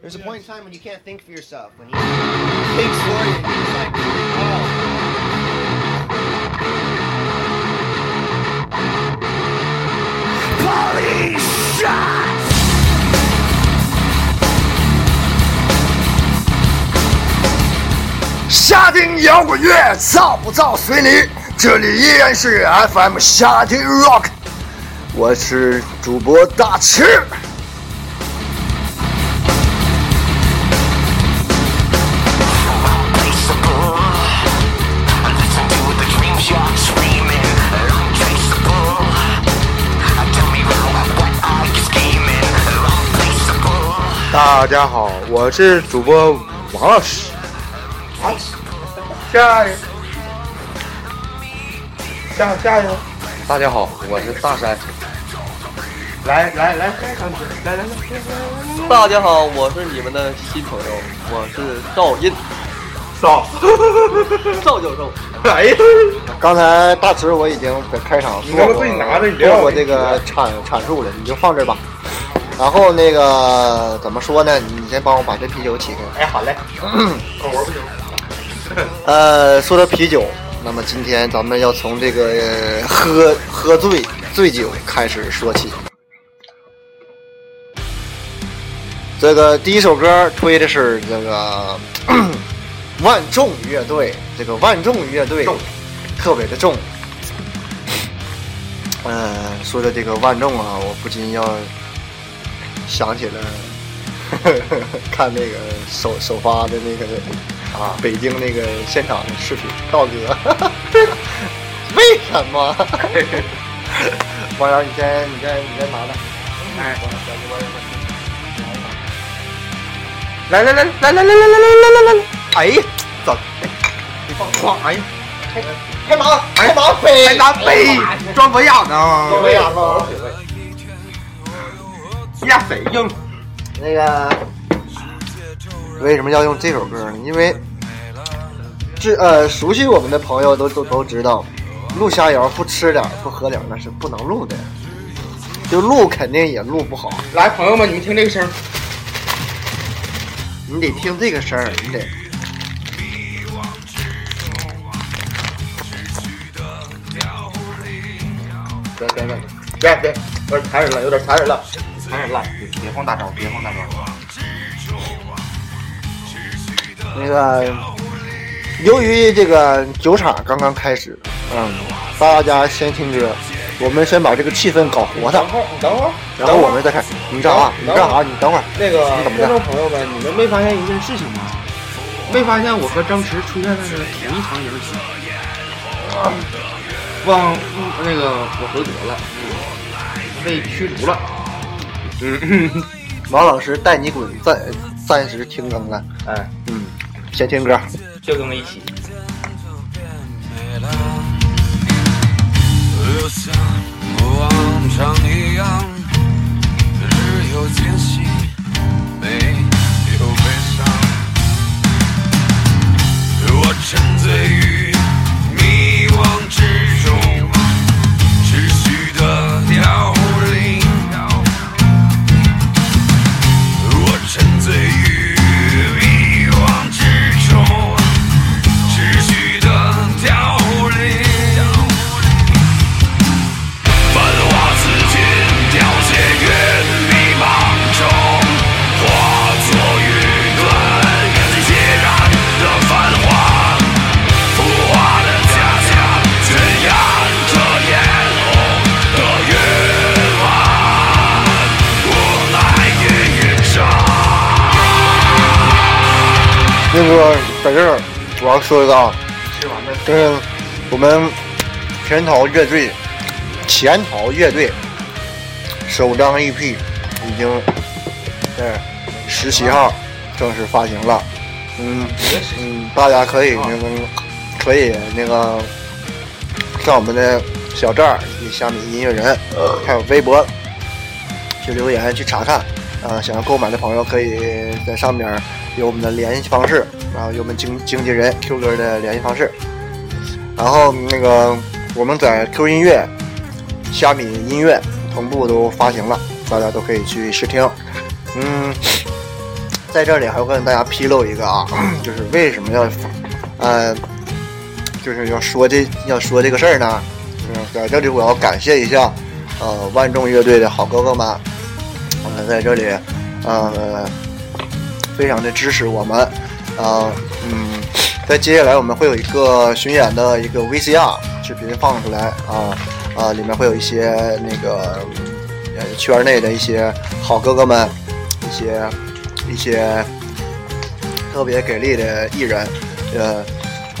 There's a point in time when you can't think for yourself. When you think for you, it's like, oh. shots. 夏听摇滚乐，造不造随你。这里依然是 FM 夏听 Rock，我是主播大池。 大家好，我是主播王老师。好，下一个，下下一个，大家好，我是大山。来来来，再上去，来来来，大家好，我是你们的新朋友，我是赵印，赵，赵教授。哎呀，刚才大池我已经在开场你能不做过能自己拿着饮料做过这个阐阐述了，你就放这儿吧。然后那个怎么说呢？你先帮我把这啤酒起开。哎，好嘞，口活不行。呃，说到啤酒，那么今天咱们要从这个呃喝喝醉醉酒开始说起。这个第一首歌推的是这个 万众乐队，这个万众乐队特别的重。呃，说的这个万众啊，我不禁要想起了 看那个首首发的那个啊，北京那个现场的视频，道哥，为什么？王洋，你先，你先，你先拿着。哎，来来来来来来来来来来来，哎，走，你放哐，哎呀，开拿，开拿杯，还拿杯装博雅呢，为啥呢？压谁硬？那个为什么要用这首歌呢？因为这呃，熟悉我们的朋友都都都知道，录下谣不吃点不喝点那是不能录的，就录肯定也录不好，来，朋友们，你们听这个声，你得听这个声儿，你得。别别别别别，有点残忍了，有点残忍了，残忍了，别别放大招，别放大招。那个，由于这个酒场刚刚开始，嗯，大家先听歌，我们先把这个气氛搞活它等，会儿，你等会儿，然后我们再看。你干啥？你干啥？你等会儿。那个观众朋友们，你们没发现一件事情吗？没发现我和张弛出现在了同一场游戏？忘嗯那个我回国了，被驱逐了。嗯，王老师带你滚，暂暂时停更了。哎，嗯，先听歌。就这么一起。就像往常一样，日有惊喜，说一个啊，就是我们潜逃乐队，潜逃乐队首张 EP 已经在十七号正式发行了。嗯嗯，大家可以那个可以那个上我们的小站儿以及虾米音乐人，还有微博去留言去查看。呃，想要购买的朋友可以在上面有我们的联系方式，然后有我们经经纪人 Q 哥的联系方式。然后那个我们在 Q 音乐、虾米音乐同步都发行了，大家都可以去试听。嗯，在这里还要跟大家披露一个啊，就是为什么要呃，就是要说这要说这个事儿呢？嗯，在这里我要感谢一下呃万众乐队的好哥哥们，呃，在这里呃非常的支持我们，呃嗯，在接下来我们会有一个巡演的一个 VCR 视频放出来啊啊，里面会有一些那个呃圈内的一些好哥哥们，一些一些特别给力的艺人，呃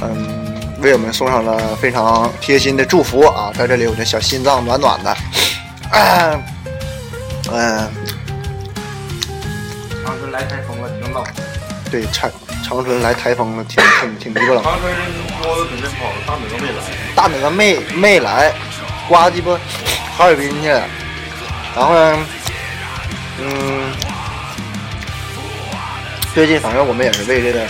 嗯，为我们送上了非常贴心的祝福啊，在这里我的小心脏暖暖的，嗯、嗯长春来台风了，挺冷。对，长长春来台风了，挺挺挺鸡巴冷。长春说的准备好了，大哪没来。大哪没没来，刮鸡巴哈尔滨去了。然后呢，嗯，最近反正我们也是为这个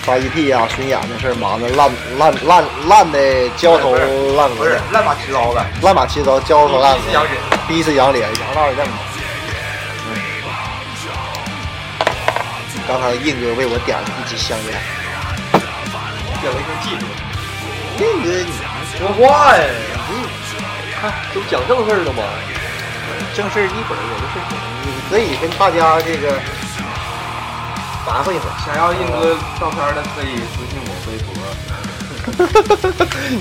发 EP 啊、巡演的事儿忙的烂烂烂烂的焦头烂额的，不是乱码七糟的，乱码七糟，焦头烂额是羊，血。逼死羊脸，羊大症。刚才硬哥为我点了一支香烟，点了一根技术。硬哥你说话呀！看，这不讲正事儿的吗？正事儿一会儿有的事情，你可以跟大家这个麻烦一会儿。想要硬哥照片的可以私信我微博。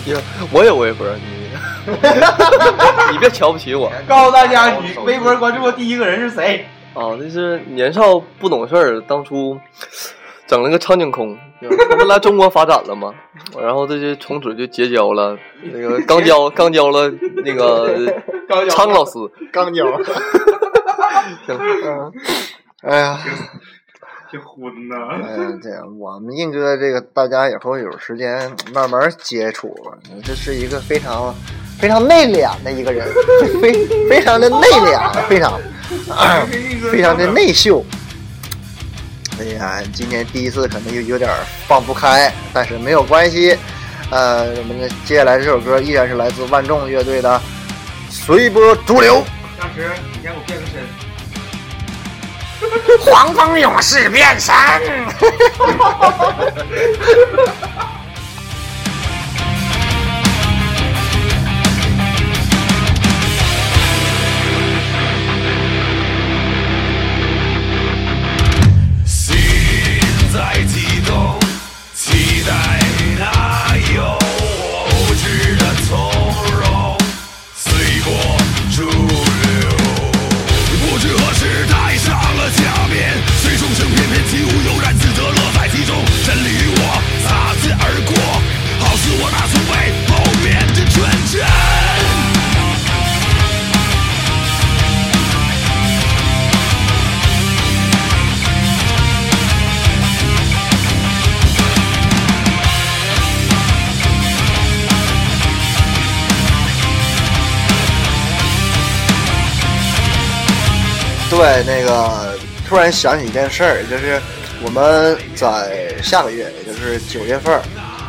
你 我有微博，你 你别瞧不起我告诉大家，你微博关注的第一个人是谁？啊！那是年少不懂事儿，当初整了个苍井空，他们来中国发展了吗，然后这就从此就结交了那个刚交刚交了那个苍老师，刚交。行，哎呀，挺昏呐。哎呀，这样我们印哥这个大家以后有时间慢慢接触吧。这是一个非常非常内敛的一个人，非非常的内敛，非常 非常的内秀。哎呀，今天第一次可能有有点放不开，但是没有关系。呃，我们的接下来这首歌依然是来自万众乐队的《随波逐流》。当时你先给我变个身。黄蜂勇士变身。对，那个突然想起一件事儿，就是我们在下个月，也就是九月份儿，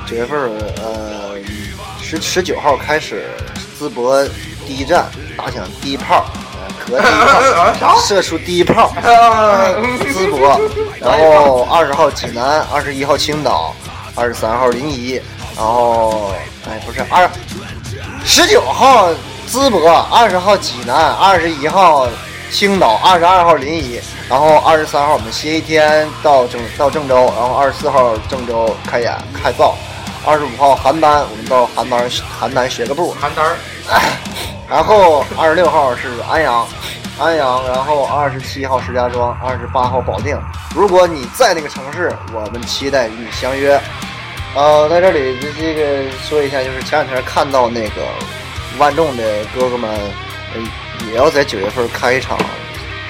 九月份儿呃十十九号开始淄博第一站打响第一炮，呃壳第一炮，射出第一炮，淄博，然后二十号济南，二十一号青岛，二十三号临沂，然后哎不是二十九号淄博，二十号济南，二十一号青岛，二十二号临沂，然后二十三号我们歇一天到郑到郑州，然后二十四号郑州开演开造，二十五号邯郸我们到邯郸邯郸学个步，邯郸，然后二十六号是安阳，安阳，然后二十七号石家庄，二十八号保定。如果你在那个城市，我们期待与你相约。呃，在这里这这个说一下，就是前两天看到那个万众的哥哥们，呃，也要在九月份开一场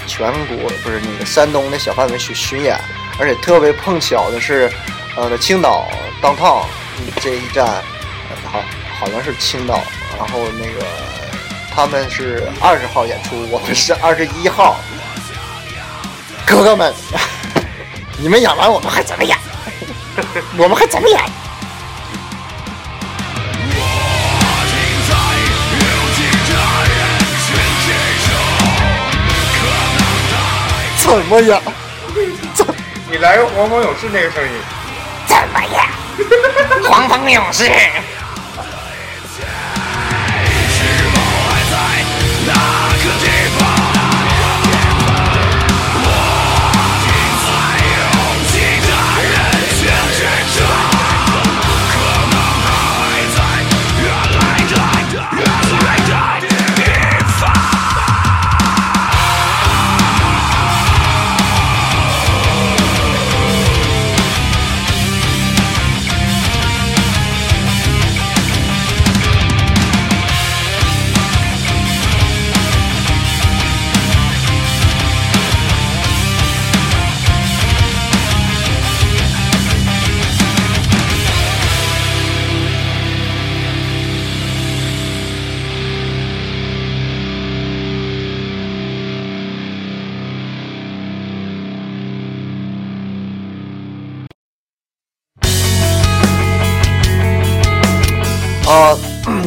全国不是那个山东的小范围巡巡演，而且特别碰巧的是，呃，在青岛当趟这一站，呃好好像是青岛，然后那个他们是二十号演出，我们是二十一号。哥哥们，你们演完我们还怎么演？我们还怎么演？怎么样？怎你来个黄蜂勇士那个声音。怎么样，黄蜂勇士？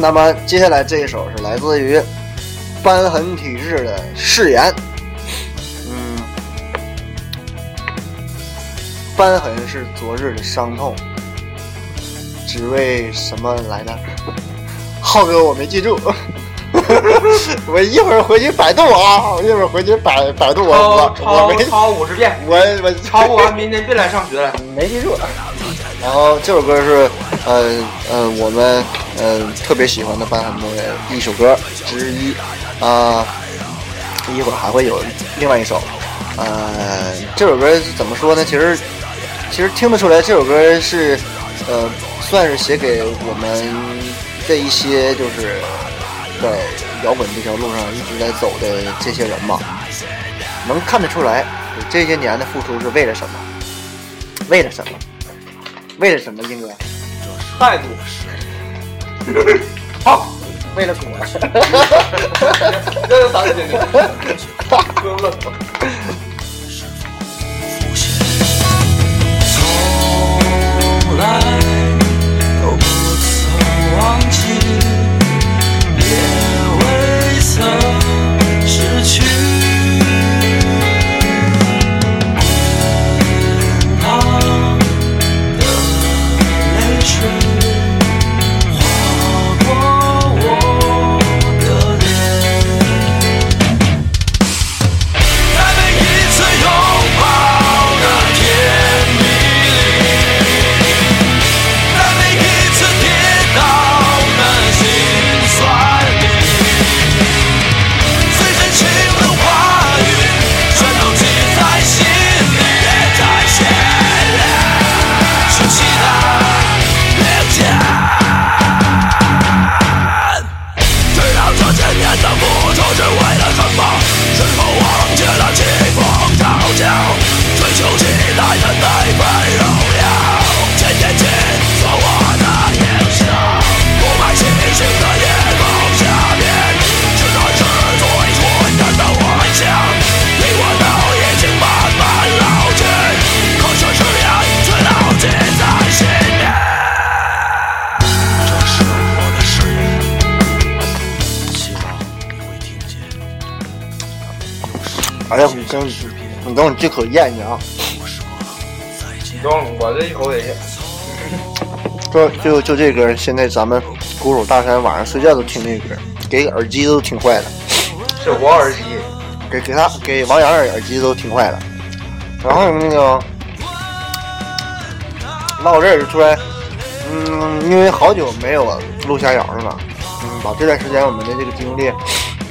那么接下来这一首是来自于瘢痕体质的誓言。嗯，瘢痕是昨日的伤痛，只为什么来呢？浩哥，我没记住。我一会儿回去百度啊，我一会儿回去百百度我我抄我没抄五十遍，我我抄不完明天别来上学了。没记住。然后这首歌是呃呃我们呃特别喜欢的班很多的一首歌之一啊、一会儿还会有另外一首。呃，这首歌怎么说呢？其实其实听得出来，这首歌是呃算是写给我们这一些就是在摇滚这条路上一直在走的这些人吧，能看得出来这些年的付出是为了什么？为了什么？为了什么，英哥？态度。好，为了果。这就打给你，不用愣。这口咽下啊。中，我这一口也是。就就就这歌，现在咱们鼓手大山晚上睡觉都听这歌，给耳机都听坏了，是我耳机，给给他给王阳耳机都听坏了。然后那个唠这儿突然，嗯，因为好久没有录下瑶了嘛，嗯，把这段时间我们的这个经历，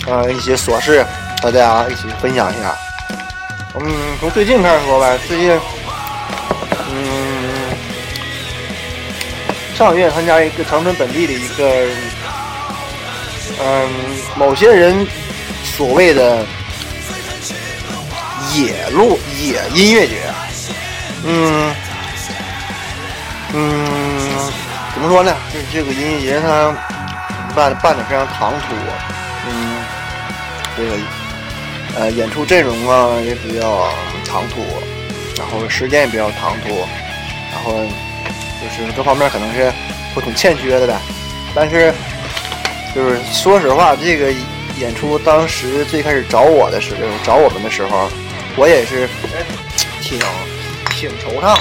呃，一些琐事，大家一起分享一下。嗯，从最近开始说呗，最近，嗯，上个月参加一个长春本地的一个，嗯，某些人所谓的野路野音乐节，嗯嗯，怎么说呢？就是这个音乐节它办办的非常唐突，嗯，这个呃演出阵容啊也比较唐突，然后时间也比较唐突，然后就是各方面可能是都挺欠缺的呗。但是就是说实话，这个演出当时最开始找我的时候，找我们的时候，我也是挺挺惆怅的，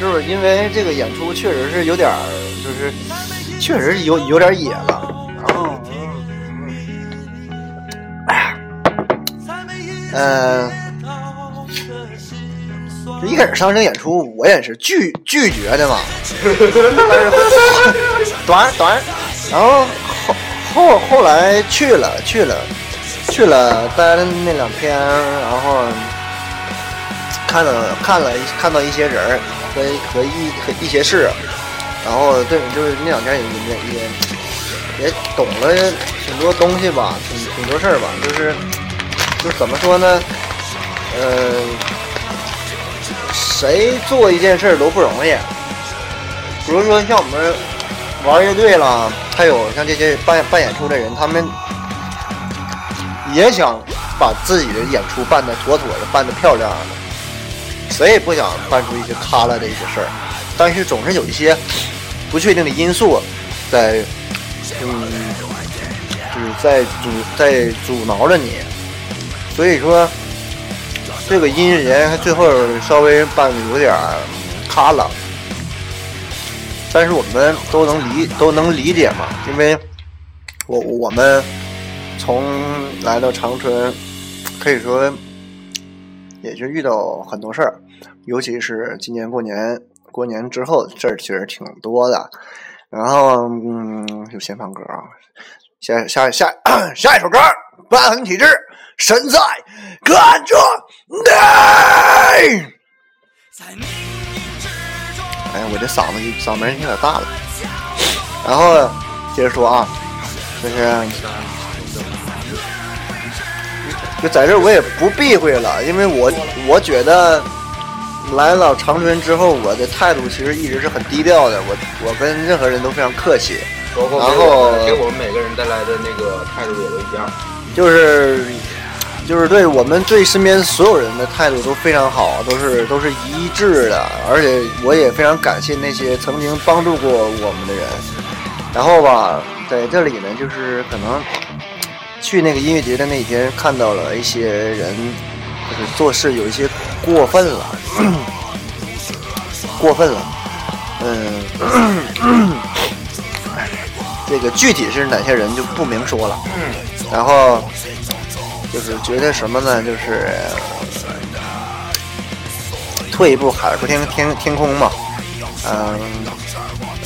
就是因为这个演出确实是有点，就是确实有有点野了。然后，嗯、就一开始上这演出，我也是拒拒绝的嘛，短短，然后后后后来去了去了去了，待了那两天，然后看了看了看到一些人儿和和一和一些事，然后对，就是那两天也也也也懂了挺多东西吧，挺挺多事儿吧，就是就怎么说呢，呃，谁做一件事儿都不容易。比如说像我们玩乐队啦，还有像这些办办演出的人，他们也想把自己的演出办得妥妥的，办得漂亮的。谁也不想办出一些塌了的一些事儿，但是总是有一些不确定的因素在，嗯，就是在阻在阻挠着你。所以说，这个音乐节最后稍微办的有点儿塌了。但是我们都能理都能理解嘛，因为我我们从来到长春，可以说也就遇到很多事儿，尤其是今年过年过年之后事儿其实挺多的。然后嗯，有先放歌啊，下下下 下一首歌，瘢痕体质，身在感着你。哎，我这嗓子嗓门有点大了。然后接着说啊，就是就在这儿我也不避讳了，因为我我觉得来了长春之后，我的态度其实一直是很低调的，我我跟任何人都非常客气，包括然后给我们每个人带来的那个态度也都一样。就是就是对我们对身边所有人的态度都非常好，都是都是一致的，而且我也非常感谢那些曾经帮助过我们的人。然后吧，在这里呢，就是可能去那个音乐节的那一天，看到了一些人，就是做事有一些过分了，过分了，嗯。这个具体是哪些人就不明说了。然后就是觉得什么呢？就是退一步海阔天天天空嘛。嗯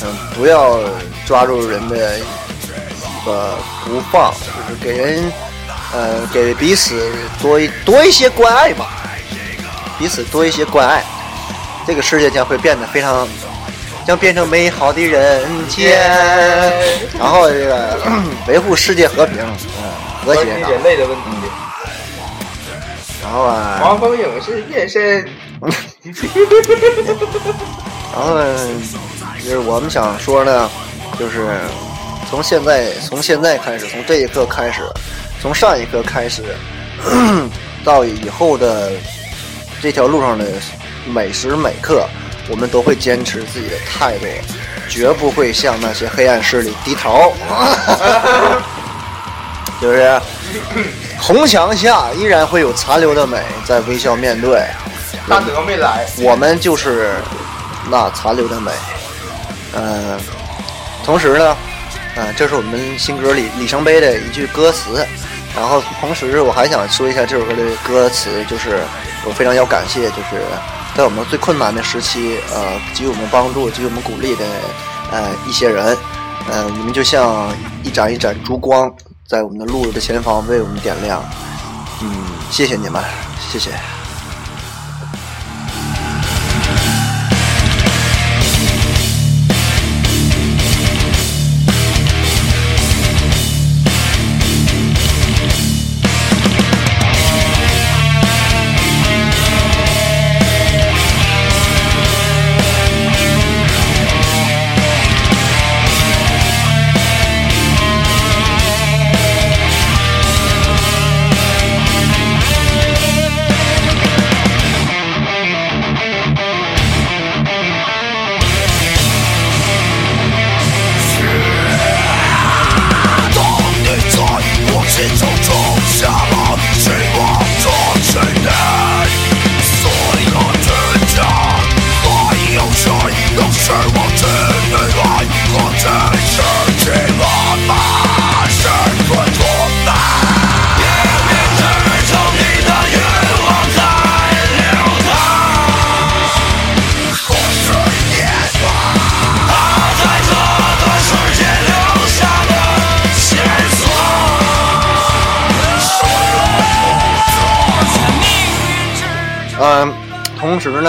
嗯，不要抓住人的一个不放，就是给人呃给彼此多一多一些关爱吧，彼此多一些关爱，这个世界将会变得非常。将变成美好的人间，然后这个 维护世界和平，嗯，和谐上。人类的问题。然后啊，王峰勇士变身。然后呢，就是我们想说呢，就是从现在从现在开始，从这一刻开始，从上一刻开始，到以后的这条路上的每时每刻，我们都会坚持自己的态度，绝不会向那些黑暗势力低头。就是红墙下依然会有残留的美在微笑面对。大德没来，我们就是那残留的美。嗯、同时呢，嗯、这是我们新歌里里程碑的一句歌词。然后同时我还想说一下这首歌的歌词，就是我非常要感谢，就是在我们最困难的时期，呃，给予我们帮助、给予我们鼓励的呃一些人，呃，你们就像一盏一盏烛光，在我们的路的前方为我们点亮。嗯，谢谢你们，谢谢。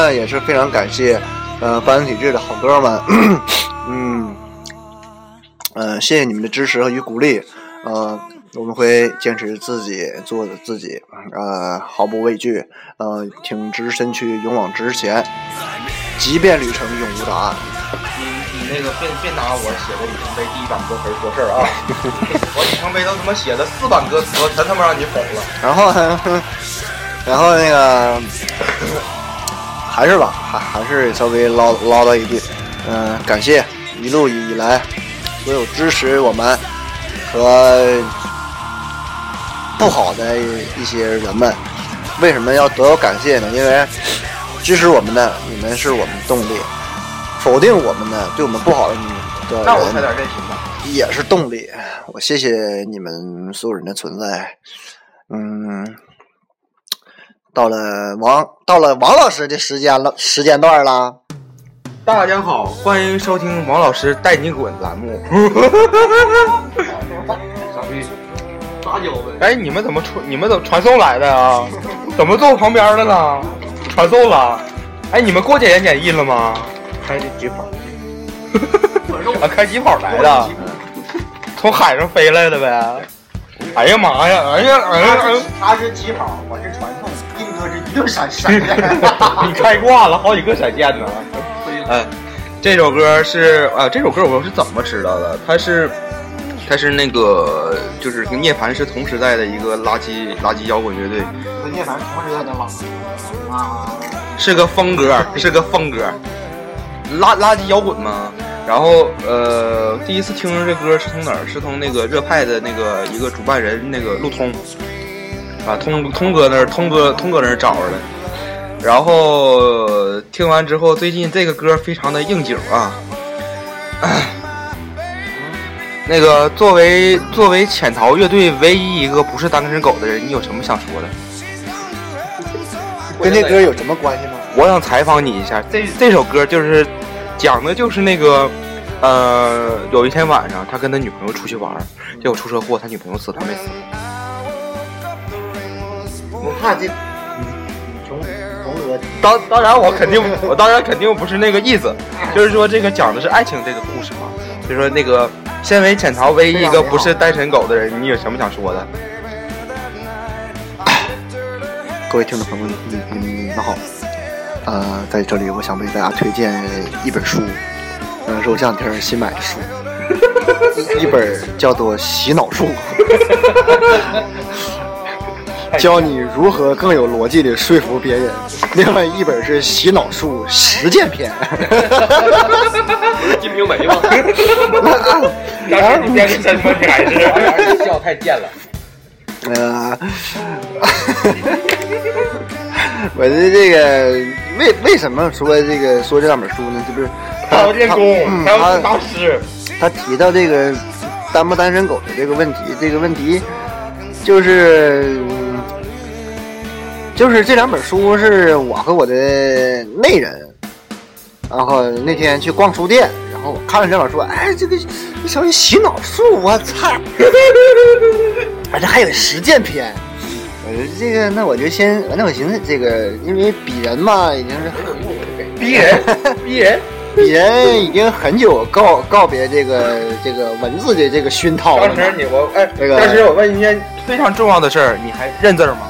呢，也是非常感谢呃班体制的好哥们，嗯，呃，谢谢你们的支持和与鼓励，呃，我们会坚持自己做的自己，呃，毫不畏惧，呃，挺直身躯，勇往直前，即便旅程永无答案。你你那个别别拿我写的里程碑第一版歌词说事儿啊！我里程碑都他妈写了四版歌词，全他妈让你否了。然后，然后那个还是吧，还还是稍微唠唠叨一句，嗯、感谢一路以来所有支持我们和不好的一些人们。为什么要得到感谢呢？因为支持我们的你们是我们的动力，否定我们的对我们不好的你的那我快点认行吧。也是动力。我谢谢你们所有人的存在。嗯，到了王到了王老师的时间了，时间段了。大家好，欢迎收听王老师带你滚栏目。傻逼！撒娇呗。哎，你们怎么传？你们怎么传送来的啊？怎么坐我旁边的呢？传送了。哎，你们过检验检疫了吗？开的疾跑。啊，开疾跑来的，从海上飞来的呗。哎呀妈呀！哎呀哎呀哎呀！他是疾跑，我是传一顿闪闪 你开挂了好几个闪现呢。哎，这首歌是啊，这首歌我是怎么知道的？它是，它是那个就是跟涅槃是同时代的一个垃圾垃圾摇滚乐队，跟涅槃同时代的吗啊，是个风格，是个风格，垃垃圾摇滚嘛。然后呃，第一次听这歌是从哪儿？是从那个热派的那个一个主办人那个路通啊，通通哥那儿，通哥通哥那儿找着的。然后听完之后，最近这个歌非常的应景啊。那个作为作为潜逃乐队唯一一个不是单身狗的人，你有什么想说的？跟这歌有什么关系吗？我想采访你一下，这这首歌就是讲的就是那个，呃，有一天晚上，他跟他女朋友出去玩，结果出车祸，他女朋友死，他没死。我怕这，从从俄当当然，我肯定我当然肯定不是那个意思，就是说这个讲的是爱情这个故事嘛。就说那个，身为潜逃唯一一个不是单身狗的人，你有什么想说的？各位听众朋友，你你你们好，呃，在这里我想为大家推荐一本书，呃，是我这两天新买的书，一本叫做《洗脑术》，教你如何更有逻辑地说服别人；另外一本是《洗脑术实践篇》。金瓶梅吗？当时你编个什么？你还是 笑太贱了。呃，我的这个为为什么说这个说这两本书呢？这不是陶建功，嗯还有他大师，他提到这个单不单身狗的这个问题，这个问题就是嗯就是这两本书是我和我的内人，然后那天去逛书店，然后我看了这本书，哎，这个这什么洗脑术，我操！而且还有实践篇。我说这个，那我就先，那我寻思这个，因为鄙人嘛，已经是逼人，逼人。鄙人已经很久告告别这个这个文字的这个熏陶了。当时你我哎，这个当时我问一件非常重要的事儿，你还认字儿吗？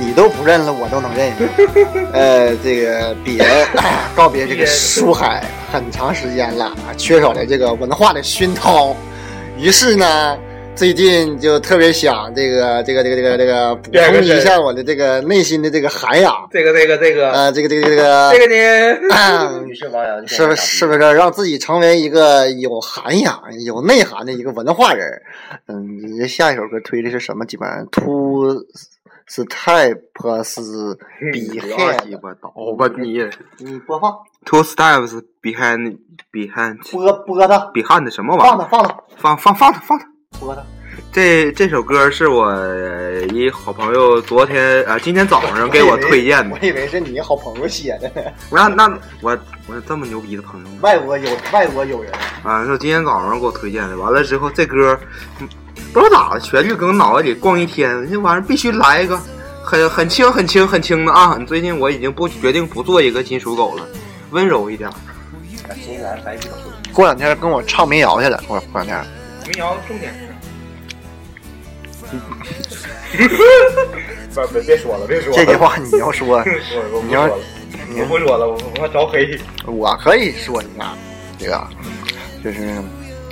你都不认了，我都能认。呃，这个鄙人 告别这个书海很长时间了，缺少了这个文化的熏陶，于是呢。最近就特别想这个这个这个这个这个补充一下我的这个内心的这个涵养，这个这个这个呃，这个这个这个这个呢？啊于是王阳是不是是不是让自己成为一个有涵养、有内涵的一个文化人？嗯，你这下一首歌推的是什么？基本上 Two Steps 鸡 Behind，巴倒吧你你播放！Two steps behind behind 播播它，behind 什么玩意儿？放它放它放放放它放它。播它。这这首歌是我一好朋友昨天啊、今天早上给我推荐的 我。以为是你好朋友写的，那那我我有这么牛逼的朋友吗？外国有外国友人，啊，是今天早上给我推荐的。完了之后，这歌嗯不知道咋的，旋律搁我脑袋里逛一天，这玩意儿必须来一个很很轻很轻很轻的啊！你最近我已经不决定不做一个金属狗了，温柔一点。过两天跟我唱民谣去了，过过两天。民谣重点 是别别别说了，别说了这句话你要说，我你要我不说了，我我怕招黑。我可以说一下，这个就是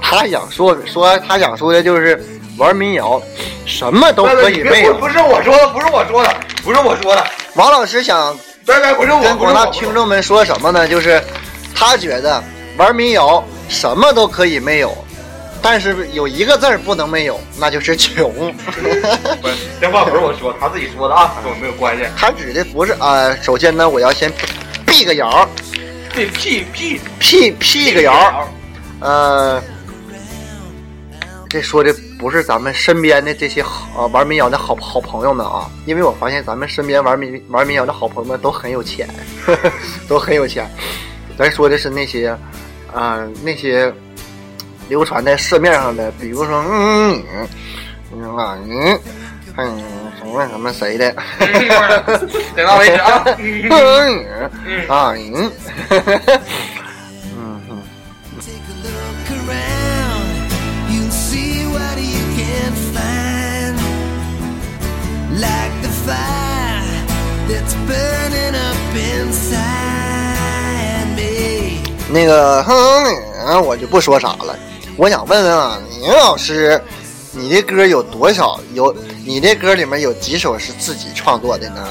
他想说说他想说的就是玩民谣，什么都可以没有。不是我说的，不是我说的，不是我说的，王老师想别别不是我，跟广大听众们说什么呢？就是他觉得玩民谣什么都可以没有，但是有一个字儿不能没有，那就是穷。不 是这话不是我说，他自己说的啊，跟我没有关系。他指的不是啊、首先呢，我要先辟个谣，这屁屁辟辟个谣，呃，这说的不是咱们身边的这些好、玩民谣的好好朋友们啊，因为我发现咱们身边玩民玩民谣的好朋友们都很有钱，呵呵都很有钱。咱说的是那些，啊、那些流传在市面上的，比如说，嗯嗯啊嗯嗯什么什么谁的，点到为止啊。嗯啊嗯，嗯那个，哼，我就不说啥了。我想问问啊，宁老师，你的歌有多少？有你的歌里面有几首是自己创作的呢？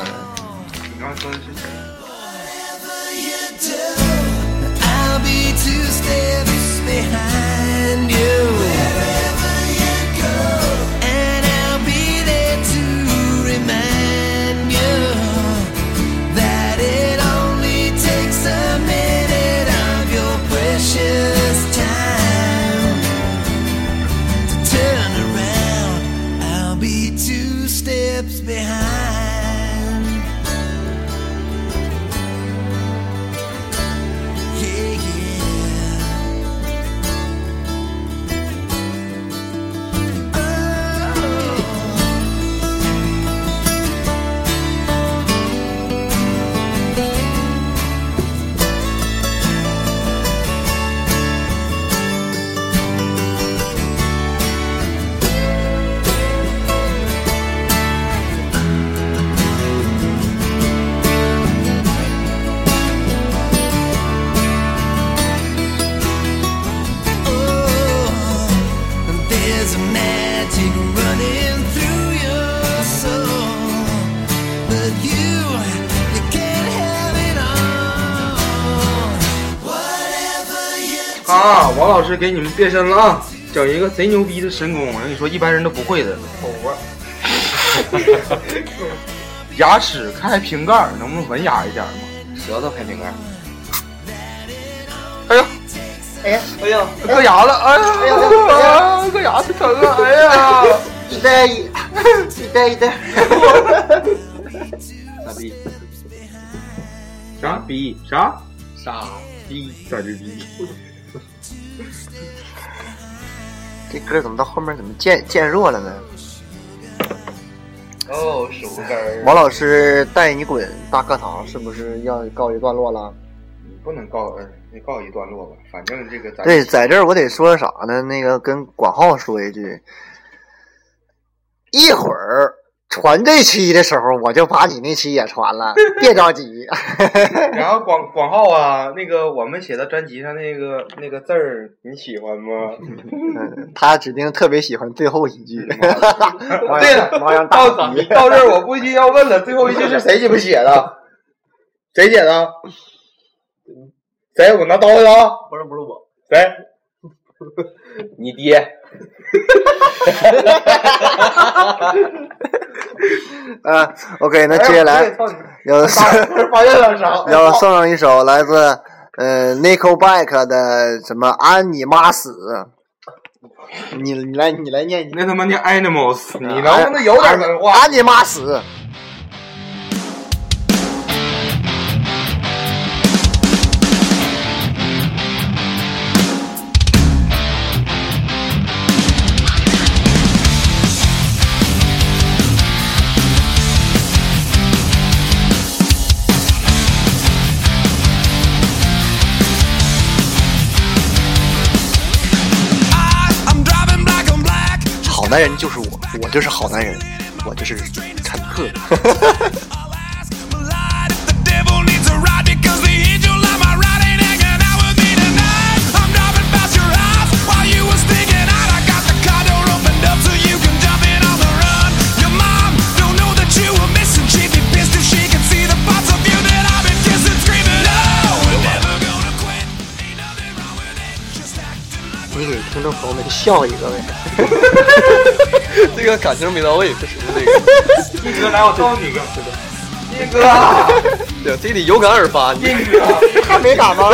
Steps behind. 师给你们变身了啊！整一个贼牛逼的神功，我跟你说，一般人都不会的。牙齿开瓶盖儿，能不能文雅一点吗？舌头开瓶盖。哎呀，哎呀，哎呀，硌牙了！哎呀，哎呀啊硌牙齿疼啊！哎呀，一代一，一代一代。傻逼，啥逼啥傻逼咋逼这歌怎么到后面怎么渐渐弱了呢？哦，手杆。王老师带你滚大课堂是不是要告一段落了？你不能告，呃，你告一段落吧，反正这个咱对，在这儿我得说啥呢？那个跟广浩说一句，一会儿传这期的时候，我就把你那期也传了，别着急。然后广广浩啊，那个我们写的专辑上那个那个字儿，你喜欢吗？嗯他指定特别喜欢最后一句。对了，到到这儿我估计要问了，最后一句是谁鸡巴写的？谁写的？谁？我拿刀去啊！不是不是我，谁？你爹。啊，OK，那接下来要发现了啥？要送上一首来自呃 Nickelback 的什么安你妈死。你你来你来念，那他妈念 animals，你能不能有点文化？安你妈死！男人就是我我就是好男人我就是坦克。哈哈哈哈 i'll ask 这个感情没到位，不行，这个。一哥来，我告诉你个，一哥，对，这得有感而发。你一哥，还没打吗？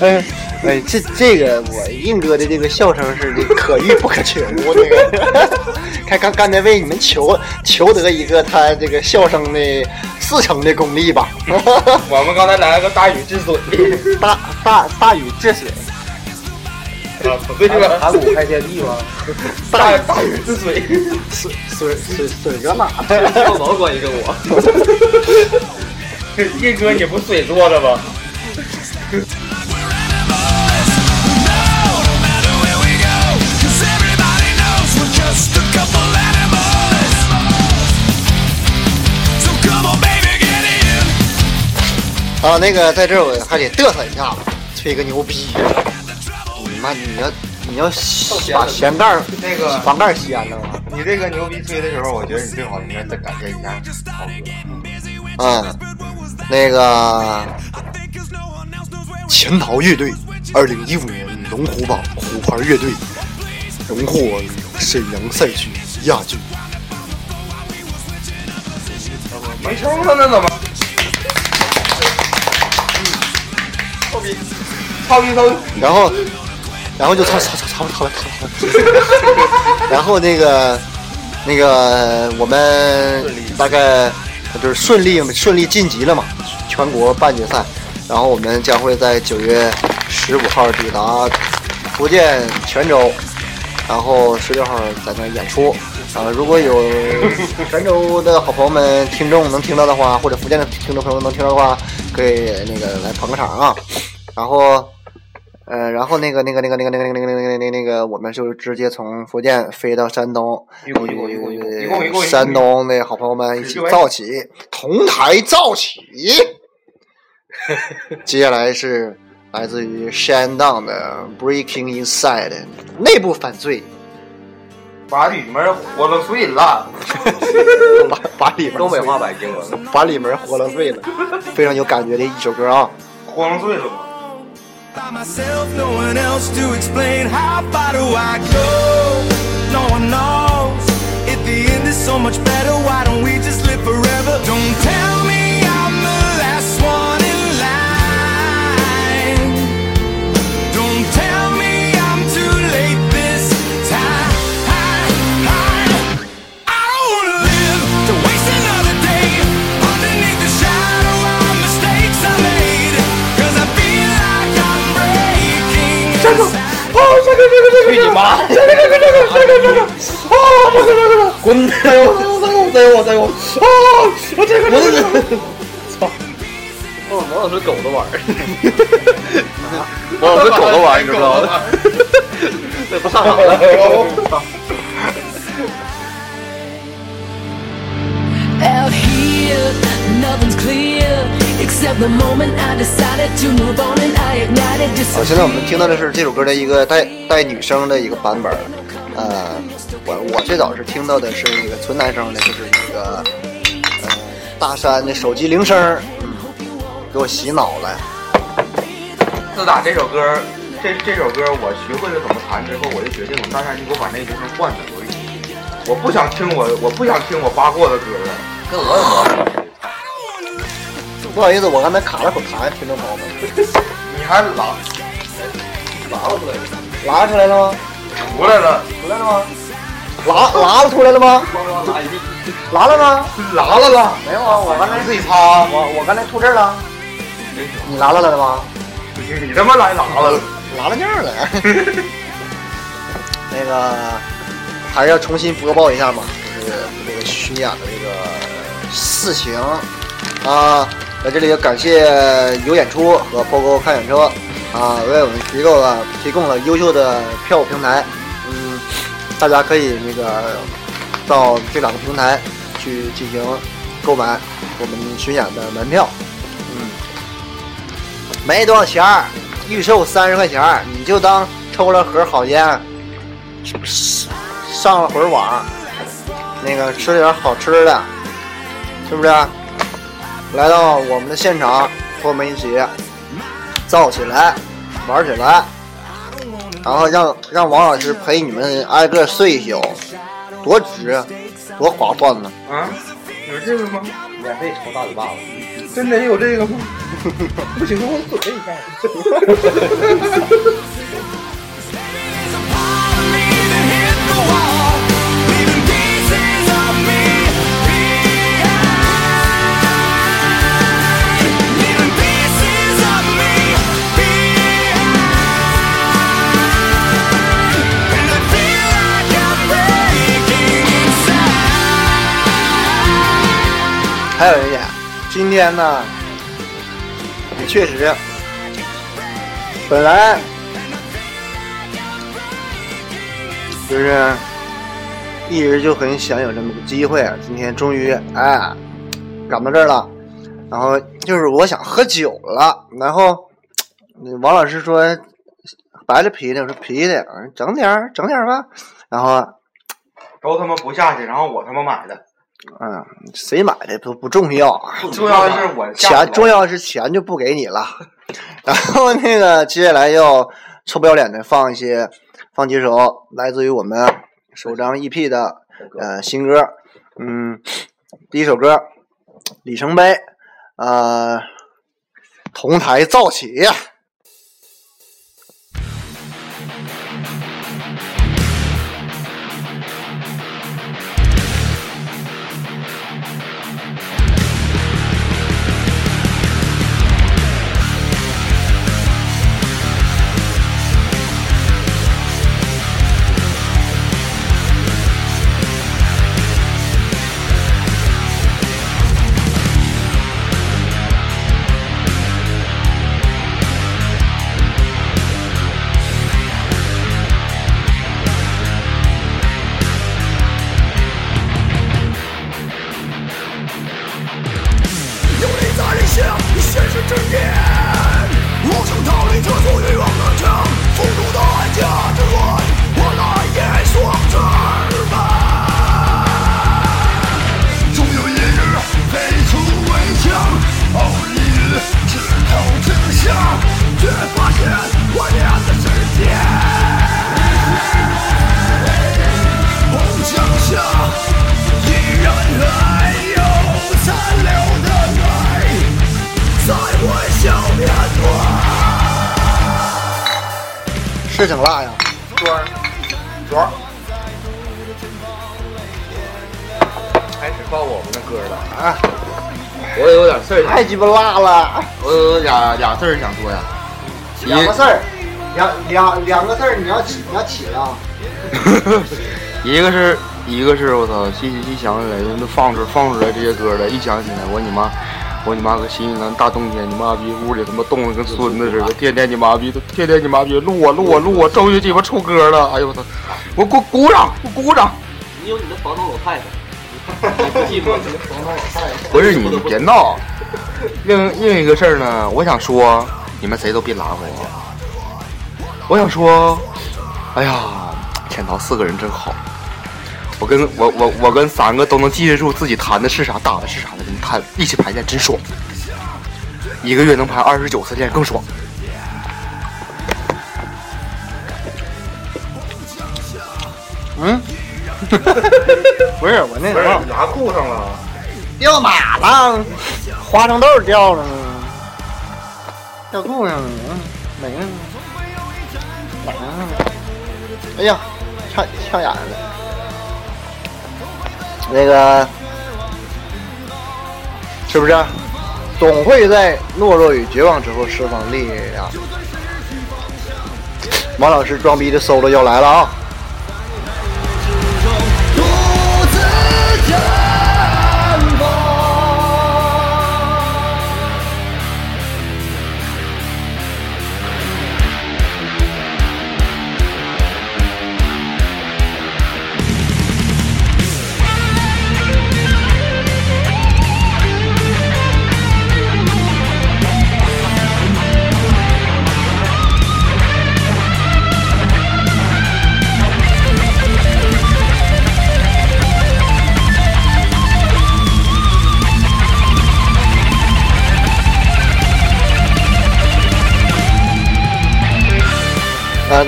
哎哎，这这个我硬哥的这个笑声是这可遇不可求，这个 看刚刚才为你们求求得一个他这个笑声的四成的功力吧，我们刚才来了个大禹治水，大大大禹治水，啊，不对吧？盘古开天地吗？大大禹治水，水水水水搁哪？有毛关系跟我？一哥你不水做的吗？啊，那个在这儿我还得嘚瑟一下子，吹个牛逼。你妈，你要你要把掀盖那个房盖掀了吗？你这个牛逼吹的时候，我觉得你最好应该再感谢一下涛哥。嗯，那个潜逃乐队，二零一五年龙虎榜虎牌乐队荣获沈阳赛区亚军。没抽上呢，怎么？操逼，操逼操！然后，然后就操操操操操操操，然后那个那个我们大概就是顺利顺利晋级了嘛，全国半决赛。然后我们将会在九月十五号抵达福建泉州，然后十六号在那演出。啊，如果有泉州的好朋友们、听众能听到的话，或者福建的听众朋友能听到的话，可以那个来捧个场啊。然后，呃，然后那个那个那个那个那个那个那个那个那个那个，我们就是直接从福建飞到山东，山东的好朋友们一起造起，同台造起。接下来是来自于山档的 Breaking Inside 内部犯罪，把里面活了碎了。把把里面东北话版英文。把里面活了碎了，非常有感觉的一首歌啊。活了碎了吗？By myself, no one else to explain how far do I go? No one knows. If the end is so much better, why don't we just live forever? Don't tell 去你妈！这个这个这个这个这个！啊，这个这个！滚！再有再有再有！啊！我这个这个！哦，王老师狗的玩儿，王老师狗的玩儿，你知道吗？那不上场了。Except the moment I decided to move on and I ignited 好，现在我们听到的是这首歌的一个带带女声的一个版本儿。呃，我我最早是听到的是那个纯男生的，就是那个呃大山的手机铃声儿，嗯，给我洗脑了。自打这首歌，这这首歌我学会了怎么弹之后，我就决定我，大山你给我把那个铃声换了，我我不想听我我不想听我扒过的歌了，跟我有毛病。不好意思，我刚才卡了口痰，听众朋友们，你还拉拉了出来了，拉出来了吗？出来了，出来了吗？拉拉了出来了吗？拉了吗？拉了了，没有啊，我刚才自己擦，我我刚才吐这儿了，你拉了来了吗？你他妈来拉了，拉了尿了。那个还是要重新播报一下嘛，就是这个巡演的这个事情啊。在这里感谢有演出和 POGO 看演车啊，为我们提供了提供了优秀的票务平台。嗯，大家可以那个到这两个平台去进行购买我们巡演的门票。嗯，没多少钱儿，预售三十块钱儿，你就当抽了盒好烟，上了会儿网，那个吃点好吃的，是不是？来到我们的现场，和我们一起造起来，玩起来，然后让让王老师陪你们挨个睡一宿，多值，多划算呢！啊，有这个吗？免费抽大嘴巴子。真的有这个吗？不行，我准备一下。还有一点，今天呢，也确实，本来就是一直就很想有这么个机会，今天终于哎赶到这儿了。然后就是我想喝酒了，然后王老师说白的啤的，我说啤的，整点整点吧。然后都他妈不下去，然后我他妈买的。嗯，谁买的都不重要啊，重要的是我钱重要的是钱就不给你了。然后那个接下来要臭不要脸的放一些放几首来自于我们首张 EP 的呃新歌，嗯，第一首歌里程碑，呃，同台造起。是挺辣呀，砖儿，砖儿。开始放我们的歌了啊！我有点事儿，太鸡巴辣了。我有俩俩事儿想说呀。两个事儿，两两两个事儿，你要起你要起了。一个是一个是我操，细细细想起来，放出放出来这些歌了，一想起来，我你妈，我你妈个新西兰大冬天，你妈逼屋里他妈冻得跟孙子似的，天天你妈逼都，天天你妈逼录我录我录我，终于鸡巴出歌了，哎呦我操，我鼓鼓掌，我鼓掌。你有你的房东老太太，你不记吗？你的房东老太太。不是你别闹。另另一个事儿呢，我想说，你们谁都别拉回去。我想说，哎呀，潜逃四个人真好。我跟我我我跟三个都能记得住自己弹的是啥，打的是啥的人弹一起排练真爽。一个月能排二十九次练更爽。嗯，不是我那不是什么拿裤上了，掉哪了？花生豆掉了呢，掉裤上了，嗯没了呢，哪呢？哎呀，呛呛眼了。那个是不是？总会在懦弱与绝望之后释放力量。王老师装逼的 solo 要来了啊！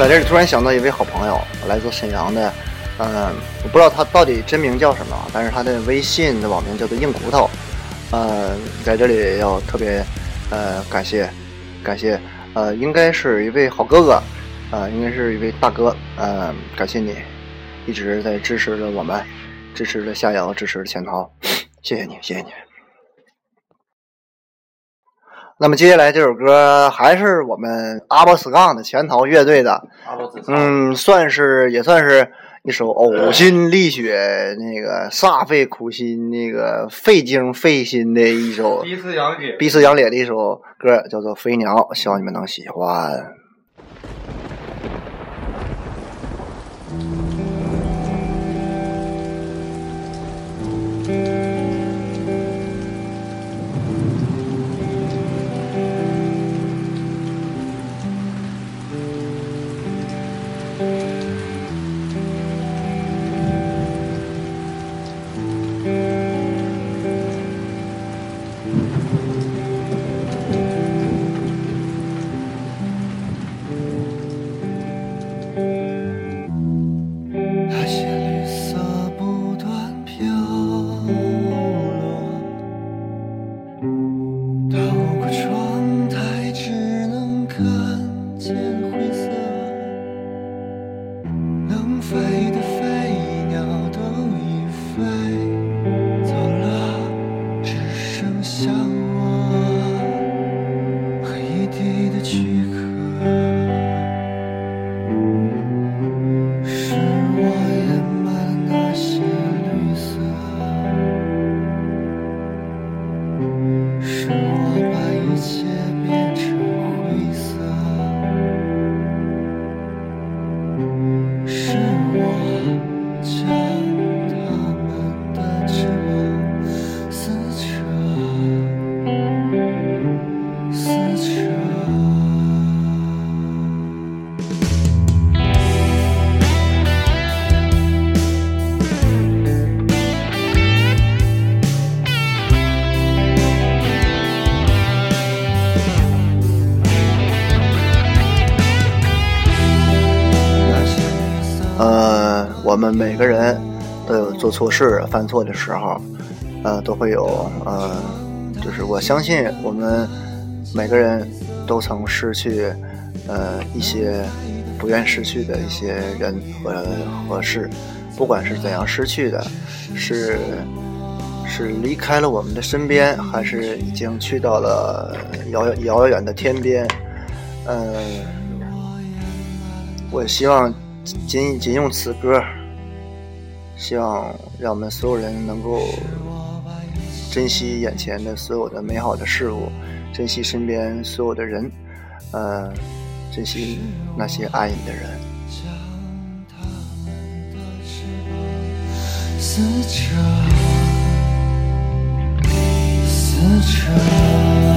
在这里突然想到一位好朋友，来自沈阳的，嗯，我不知道他到底真名叫什么，但是他的微信的网名叫做硬骨头，呃，在这里要特别呃感谢感谢，呃，应该是一位好哥哥，呃，应该是一位大哥，呃，感谢你一直在支持着我们，支持着夏瑶，支持着钱涛，谢谢你，谢谢你。那么接下来这首歌还是我们阿波斯杠的潜逃乐队的，嗯，算是也算是一首呕心沥血、那个煞费苦心、那个费精费心的一首逼死杨姐，逼死杨烈的一首歌，叫做《飞鸟》，希望你们能喜欢。每个人都有做错事、犯错的时候，呃，都会有呃，就是我相信我们每个人都曾失去呃一些不愿失去的一些人和和事，不管是怎样失去的，是是离开了我们的身边，还是已经去到了遥遥遥远的天边，呃、我希望仅仅用此歌，希望让我们所有人能够珍惜眼前的所有的美好的事物，珍惜身边所有的人，呃，珍惜那些爱你的人。撕扯，撕扯。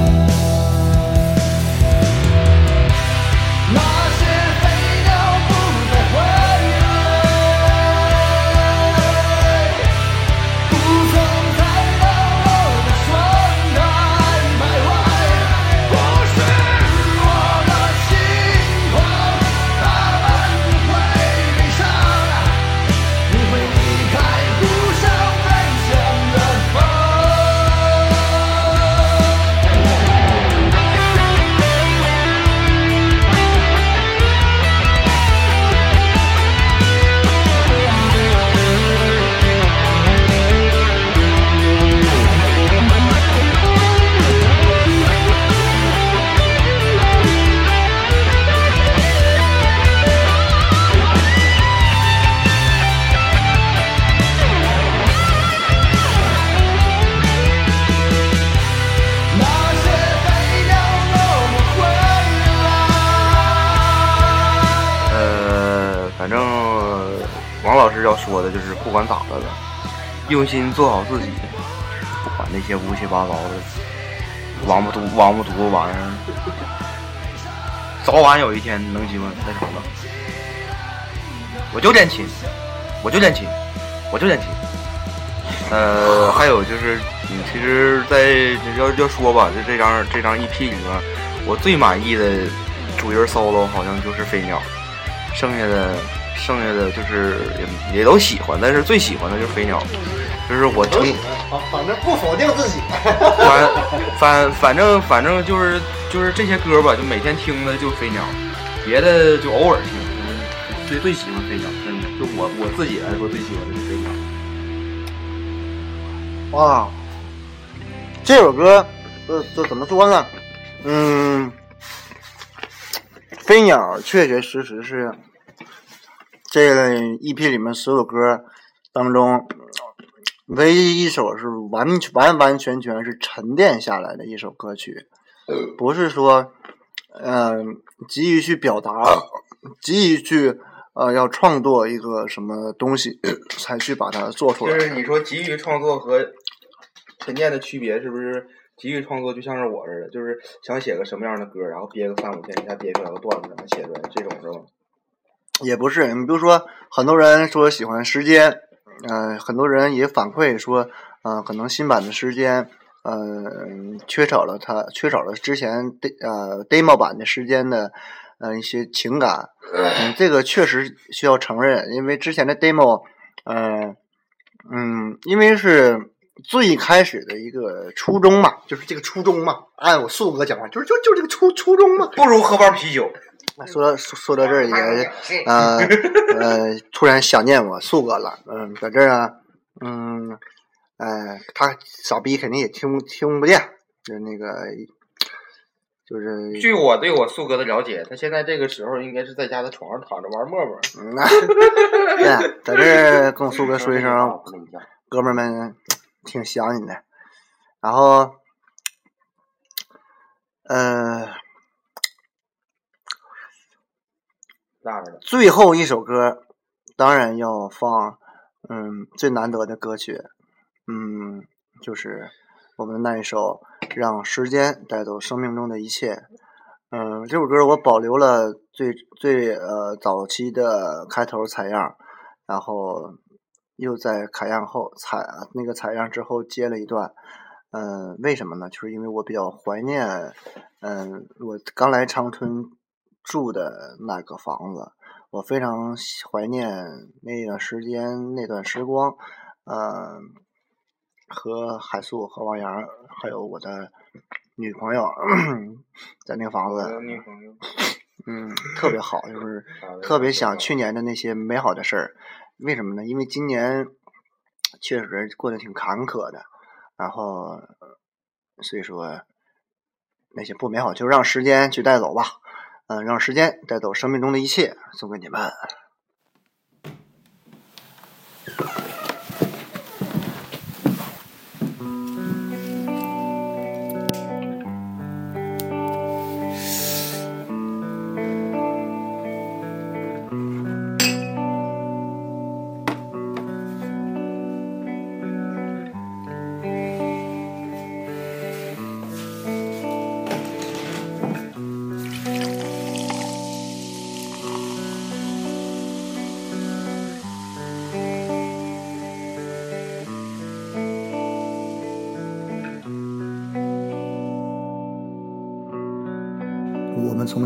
要说的就是，不管咋的了，用心做好自己，不管那些乌七八糟的王八犊王八犊子玩意儿，早晚有一天能鸡巴那啥了。我就练琴，我就练琴，我就练琴。呃，还有就是，你，其实在，要要说吧，就这张这张 EP 里面，我最满意的主音 solo 好像就是飞鸟。剩下的剩下的就是也也都喜欢，但是最喜欢的就是飞鸟，就是我成啊，反正不否定自己。反反反正反正就是就是这些歌吧，就每天听的就飞鸟，别的就偶尔听。最最喜欢飞鸟，真的，就我我自己来说最喜欢的是飞鸟。哇，这首歌，呃，这怎么说呢？嗯，飞鸟确确实实是这个 EP 里面所有歌当中唯一一首是完完完全全是沉淀下来的一首歌曲，不是说嗯、急于去表达，急于去呃要创作一个什么东西 才去把它做出来。就是你说急于创作和沉淀的区别，是不是？急于创作就像是我似的，就是想写个什么样的歌，然后憋个三五天，一下憋出来个段子，然后写出来，这种是吧？也不是，你比如说，很多人说喜欢时间，呃，很多人也反馈说，呃，可能新版的时间，呃，缺少了它，缺少了之前的呃 demo 版的时间的呃一些情感，嗯，这个确实需要承认，因为之前的 demo，呃，嗯，因为是最开始的一个初衷嘛，就是这个初衷嘛，按我素哥讲话，就是就就这个初初衷嘛，不如喝包啤酒。说到说说到这儿也呃呃，突然想念我素哥了，嗯，在这儿啊，嗯，呃，他傻逼肯定也听不听不见，就那个，就是据我对我素哥的了解，他现在这个时候应该是在家的床上躺着玩陌陌。嗯在这儿跟我素哥说一声，哥们儿们挺想你的，然后，呃。最后一首歌，当然要放，嗯，最难得的歌曲，嗯，就是我们的那一首《让时间带走生命中的一切》。嗯，这首歌我保留了最最呃早期的开头采样，然后又在采样后采那个采样之后接了一段。嗯，为什么呢？就是因为我比较怀念，嗯，我刚来长春。住的那个房子，我非常怀念那段时间、那段时光。呃，和海素、和王阳，还有我的女朋友，在那个房子，女朋友，嗯，特别好，就是 特别想去年的那些美好的事儿。为什么呢？因为今年确实过得挺坎坷的，然后所以说那些不美好就让时间去带走吧。嗯，让时间带走生命中的一切，送给你们。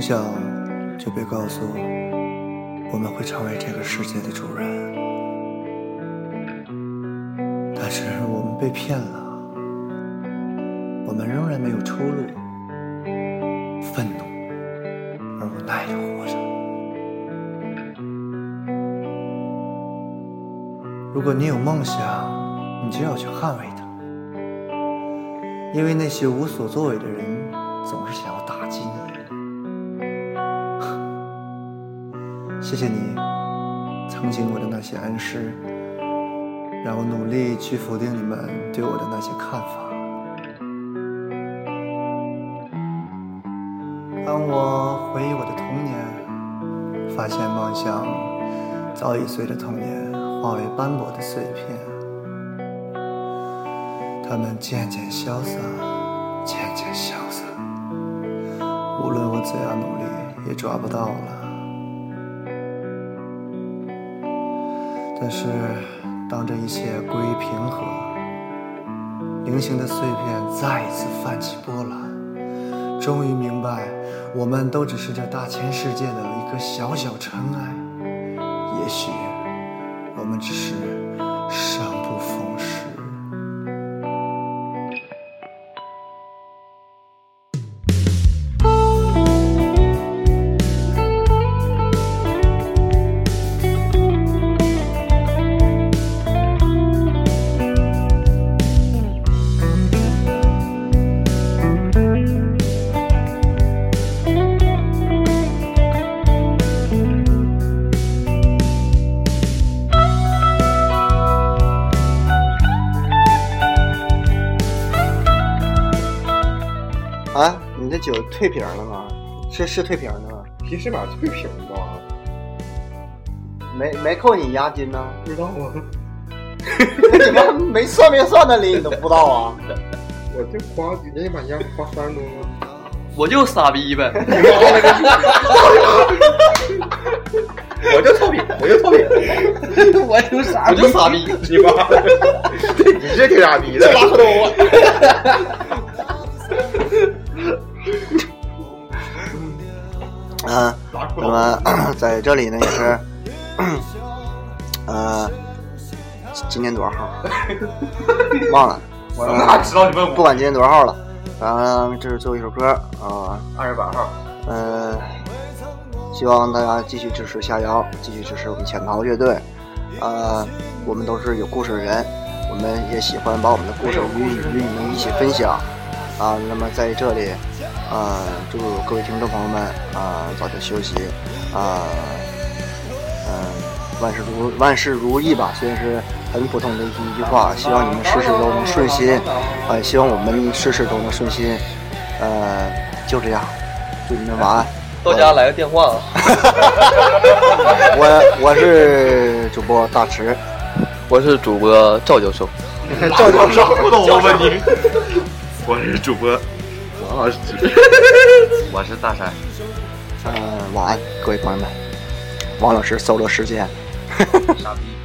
笑就被告诉，我们会成为这个世界的主人，但是我们被骗了，我们仍然没有出路，愤怒而无奈的活着。如果你有梦想，你就要去捍卫它，因为那些无所作为的人总是想谢谢你曾经我的那些恩师，让我努力去否定你们对我的那些看法。当我回忆我的童年，发现梦想早已随着童年化为斑驳的碎片，它们渐渐消散，渐渐消散。无论我怎样努力，也抓不到了。但是，当这一切归于平和，零星的碎片再一次泛起波澜，终于明白，我们都只是这大千世界的一颗小小尘埃。也许，我们只是退瓶了吗？是是退瓶了吗？提示码退屏吧？没没扣你押金呢？不知道啊，你们没算没算的里你都不知道啊？我就花人家买家花三十多吗？我就傻逼呗。我就臭屁，我就臭屁，我就傻我就傻逼，你妈！你是挺傻逼的，在这里呢也是，呃，今年多少号？忘了，我哪知道你问我？不管今年多少号了，反正这是最后一首歌啊。二十八号。呃，希望大家继续支持夏瑶，继续支持我们潜逃乐队。呃，我们都是有故事的人，我们也喜欢把我们的故事与与你们一起分享。啊，那么在这里，呃，祝各位听众朋友们啊、早点休息，啊、嗯、万事如万事如意吧。虽然是很普通的一句话，希望你们事事都能顺心，啊，希望我们事事都能顺心。呃，就这样，祝你们晚安。到家来个电话啊！我我是主播大池，我是主播赵教授。赵教授，不懂我问你。我是主播 我是大山。呃，晚安，各位朋友们。王老师搜罗时间。傻逼。